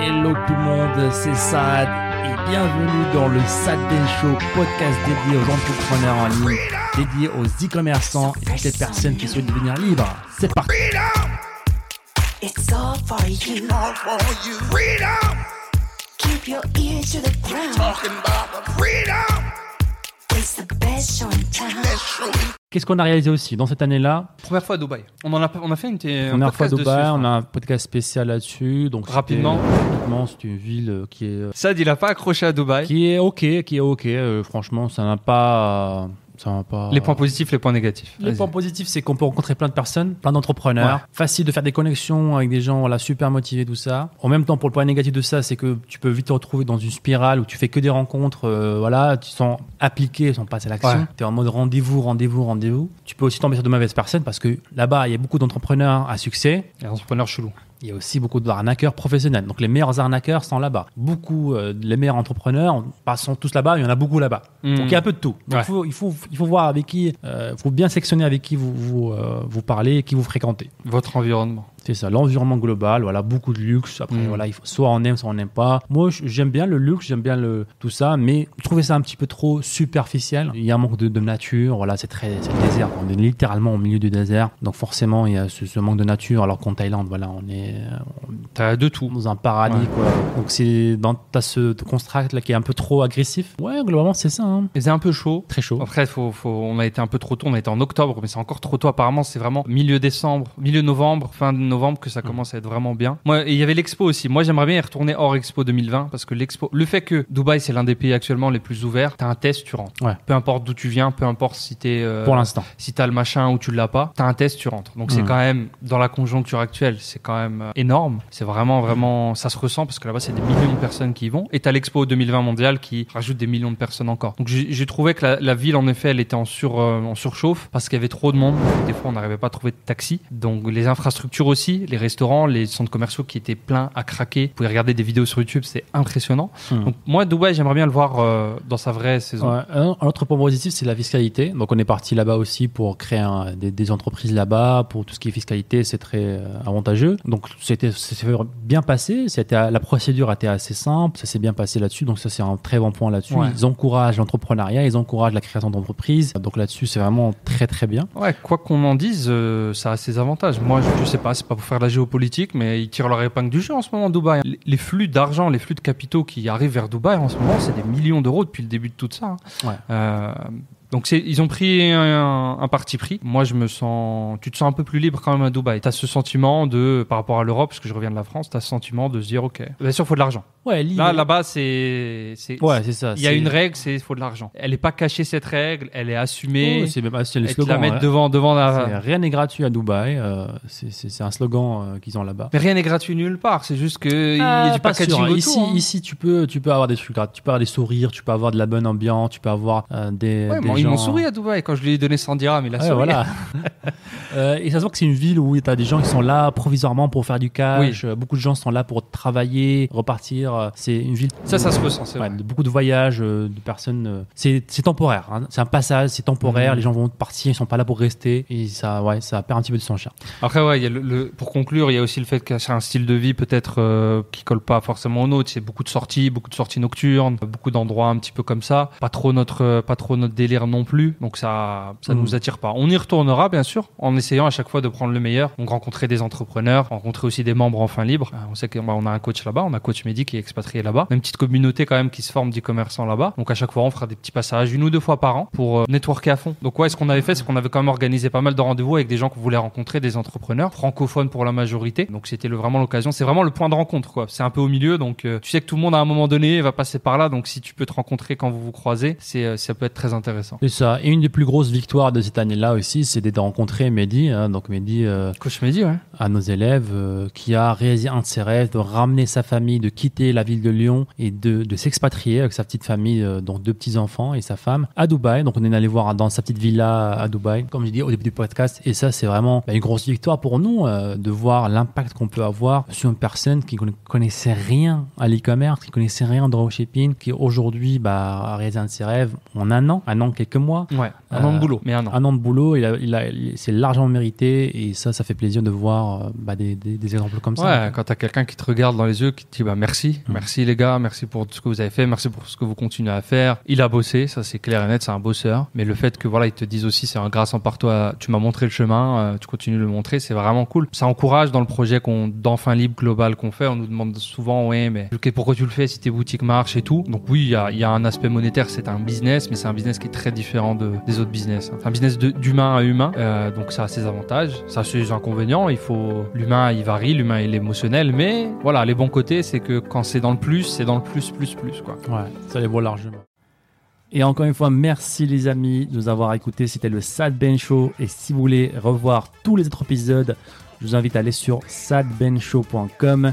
Hello tout le monde, c'est Sad et bienvenue dans le Sad Day Show, podcast dédié aux entrepreneurs en ligne, dédié aux e-commerçants et toutes les personnes qui souhaitent devenir libres. C'est parti It's all for you. all for you. Freedom, Keep your ear to the ground. talking about the freedom. Qu'est-ce qu'on a réalisé aussi dans cette année-là Première fois à Dubaï. On en a, on a fait une, un Première fois à Dubaï, dessus, on a un podcast spécial là-dessus. Donc Rapidement. Rapidement, c'est une ville euh, qui est, euh, Sad, il a pas accroché à Dubaï. qui est ok, qui est ok. euh, franchement, ça n'a pas, euh, ça n'a pas. Les points positifs, les points négatifs. Les points positifs, c'est qu'on peut rencontrer plein de personnes, plein d'entrepreneurs. Ouais. Facile de faire des connexions avec des gens voilà, super motivés, tout ça. En même temps, pour le point négatif de ça, c'est que tu peux vite te retrouver dans une spirale où tu fais que des rencontres, euh, voilà, tu sens appliqués, sans passer à l'action. Ouais. Tu es en mode rendez-vous, rendez-vous, rendez-vous. Tu peux aussi tomber sur de mauvaises personnes parce que là-bas, il y a beaucoup d'entrepreneurs à succès. Les entrepreneurs chelous. Il y a aussi beaucoup d'arnaqueurs professionnels. Donc les meilleurs arnaqueurs sont là-bas. Beaucoup, euh, les meilleurs entrepreneurs pas- sont tous là-bas. Il y en a beaucoup là-bas. Mm. Donc il y a un peu de tout. Donc, Ouais. faut, il, faut, il faut voir avec qui, il faut bien sélectionner avec qui vous, vous, euh, vous parlez et qui vous fréquentez. Votre environnement. C'est ça, l'environnement global, voilà, beaucoup de luxe. Après, Mm. voilà, il faut, soit on aime, soit on n'aime pas. Moi, j'aime bien le luxe, j'aime bien le, tout ça, mais je trouvais ça un petit peu trop superficiel. Il y a un manque de, de nature, voilà, c'est très, désert. On est littéralement au milieu du désert, donc forcément, il y a ce, ce manque de nature. Alors qu'en Thaïlande, voilà, on est, T'as de tout. dans un paradis, Ouais. quoi. Donc c'est dans t'as ce construct là qui est un peu trop agressif. Ouais, globalement, c'est ça. hein. C'est un peu chaud. Très chaud. Après, faut, faut, on a été un peu trop tôt. On a été en octobre, mais c'est encore trop tôt. Apparemment, c'est vraiment milieu décembre, milieu novembre, fin de novembre que ça commence à être vraiment bien. Moi, il y avait l'expo aussi. Moi, j'aimerais bien y retourner hors expo 2020 parce que l'expo, le fait que Dubaï, c'est l'un des pays actuellement les plus ouverts, t'as un test, tu rentres. Ouais. Peu importe d'où tu viens, peu importe si t'es, euh, Pour l'instant. si t'as le machin ou tu l'as pas, t'as un test, tu rentres. Donc c'est Mhm. quand même dans la conjoncture actuelle, c'est quand même euh, énorme. C'est vraiment vraiment, ça se ressent parce que là-bas c'est des millions de personnes qui y vont. Et t'as l'expo 2020 mondial qui rajoute des millions de personnes encore. Donc j'ai j'ai trouvé que la, la ville en effet, elle était en sur euh, en surchauffe parce qu'il y avait trop de monde. Des fois on n'arrivait pas à trouver de taxi. Donc les infrastructures aussi, les restaurants, les centres commerciaux qui étaient pleins à craquer. Vous pouvez regarder des vidéos sur YouTube, c'est impressionnant. Mhm. Donc moi Dubaï, j'aimerais bien le voir euh, dans sa vraie saison. Ouais. Un un autre point positif, c'est la fiscalité. Donc, on est parti là-bas aussi pour créer un- des, des entreprises là-bas. Pour tout ce qui est fiscalité, c'est très euh, avantageux. Donc, c'était bien passé. C'était la procédure était assez simple. Ça s'est bien passé là-dessus. Donc, ça, c'est un très bon point là-dessus. Ouais. Ils encouragent l'entrepreneuriat, ils encouragent la création d'entreprises. Donc, là-dessus, c'est vraiment très, très bien. Ouais, quoi qu'on en dise, euh, ça a ses avantages. Moi, je, je sais pas, c'est pas pour faire de la géopolitique, mais ils tirent leur épingle du jeu en ce moment, Dubaï. Les, les flux d'argent, les flux de capitaux qui arrivent vers Dubaï en ce moment, c'est des millions d'euros depuis le début de tout ça. hein. Ouais. Euh, donc ils ont pris un, un parti pris. Moi, je me sens, tu te sens un peu plus libre quand même à Dubaï. T'as ce sentiment de, par rapport à l'Europe, parce que je reviens de la France, t'as ce sentiment de se dire, ok, bien sûr, faut de l'argent. Ouais, Là, là-bas, c'est, c'est, Ouais, c'est ça. il y a une règle, c'est faut de l'argent. Elle est pas cachée cette règle, elle est assumée. Oh, c'est même- ah, c'est le te la slogan. mettre ouais. devant, devant la. Rien n'est gratuit à Dubaï. euh, c'est- c'est c'est un slogan euh, qu'ils ont là-bas. Mais rien n'est gratuit nulle part. C'est juste que il y Ah, a du pas packaging sûr, hein. autour. Ici, hein. ici, tu peux, tu peux avoir des trucs, gratuits. tu peux avoir des sourires, tu peux avoir de la bonne ambiance, tu peux avoir euh, des. Ouais, des bon, ils gens- m'ont souri à Dubaï quand je lui ai donné 100 dirhams. Il a Ouais, souri. voilà. Euh, et ça se voit que c'est une ville où tu as des gens qui sont là provisoirement pour faire du cash. Euh, Beaucoup de gens sont là pour travailler, repartir. Euh, C'est une ville. Ça, ça se ressent. C'est Ouais, vrai. beaucoup de voyages, euh, de personnes. c'est temporaire. hein. C'est un passage, c'est temporaire. Mhm. Les gens vont partir, ils sont pas là pour rester. Et ça, ouais, ça perd un petit peu de son charme. Après, ouais, il y a le, le- pour conclure, il y a aussi le fait que c'est un style de vie peut-être euh, qui colle pas forcément au nôtre. C'est beaucoup de sorties, beaucoup de sorties nocturnes, beaucoup d'endroits un petit peu comme ça. Pas trop notre, pas trop notre délire non plus. Donc ça, ça nous attire pas. On y retournera bien sûr, en essayant à chaque fois de prendre le meilleur. Donc rencontrer des entrepreneurs, rencontrer aussi des membres en fin libre. Euh, On sait qu'on on a un coach là-bas, on a coach Mehdi qui est expatrié là-bas. Une petite communauté quand même qui se forme d'e-commerçants là-bas. Donc à chaque fois, on fera des petits passages une ou deux fois par an pour euh, networker à fond. Donc ouais, ce qu'on avait fait, c'est qu'on avait quand même organisé pas mal de rendez-vous avec des gens qu'on voulait rencontrer, des entrepreneurs francophones pour la majorité. Donc c'était vraiment l'occasion. C'est vraiment le point de rencontre, quoi. C'est un peu au milieu, donc euh, tu sais que tout le monde à un moment donné va passer par là. Donc si tu peux te rencontrer quand vous vous croisez, c'est euh, ça peut être très intéressant. C'est ça. Et une des plus grosses victoires de cette année-là aussi, c'était de rencontrer Mehdi. hein. donc Mehdi, euh, Coach Mehdi, ouais. à nos élèves euh, qui a réalisé un de ses rêves de ramener sa famille, de quitter la ville de Lyon et de, de s'expatrier avec sa petite famille, euh, dont deux petits-enfants et sa femme, à Dubaï. Donc on est allé voir dans sa petite villa à Dubaï, comme je dis au début du podcast. Et ça, c'est vraiment bah, une grosse victoire pour nous euh, de voir l'impact qu'on peut avoir sur une personne qui ne connaissait rien à l'e-commerce, qui connaissait rien au dropshipping, qui aujourd'hui bah, a réalisé un de ses rêves en un an, un an, quelques mois. Ouais. Un an de Euh, boulot, mais un an. Un an de boulot, il a, il a, il- c'est largement mérité et ça, ça fait plaisir de voir euh, bah, des, des, des exemples comme Ouais, ça. quand t'as quelqu'un qui te regarde dans les yeux, qui te dit bah merci, Mm. merci les gars, merci pour tout ce que vous avez fait, merci pour ce que vous continuez à faire. Il a bossé, ça c'est clair et net, c'est un bosseur. Mais le fait que voilà, ils te disent aussi c'est un grâce en par toi, tu m'as montré le chemin, euh, tu continues de le montrer, c'est vraiment cool. Ça encourage dans le projet qu'on d'enfin libre global qu'on fait. On nous demande souvent ouais mais pourquoi tu le fais si tes boutiques marchent et tout? Donc oui, il y a, il y a un aspect monétaire, c'est un business, mais c'est un business qui est très différent de, des autres business. Un business d'humain à humain, euh, donc ça a ses avantages, ça a ses inconvénients. Il faut l'humain, il varie, l'humain il est émotionnel, mais voilà, les bons côtés, c'est que quand c'est dans le plus, c'est dans le plus plus plus quoi. Ouais, ça les vaut largement. Et encore une fois, merci les amis de nous avoir écoutés. C'était le Sad Ben Show. Et si vous voulez revoir tous les autres épisodes, je vous invite à aller sur sadbenshow.com.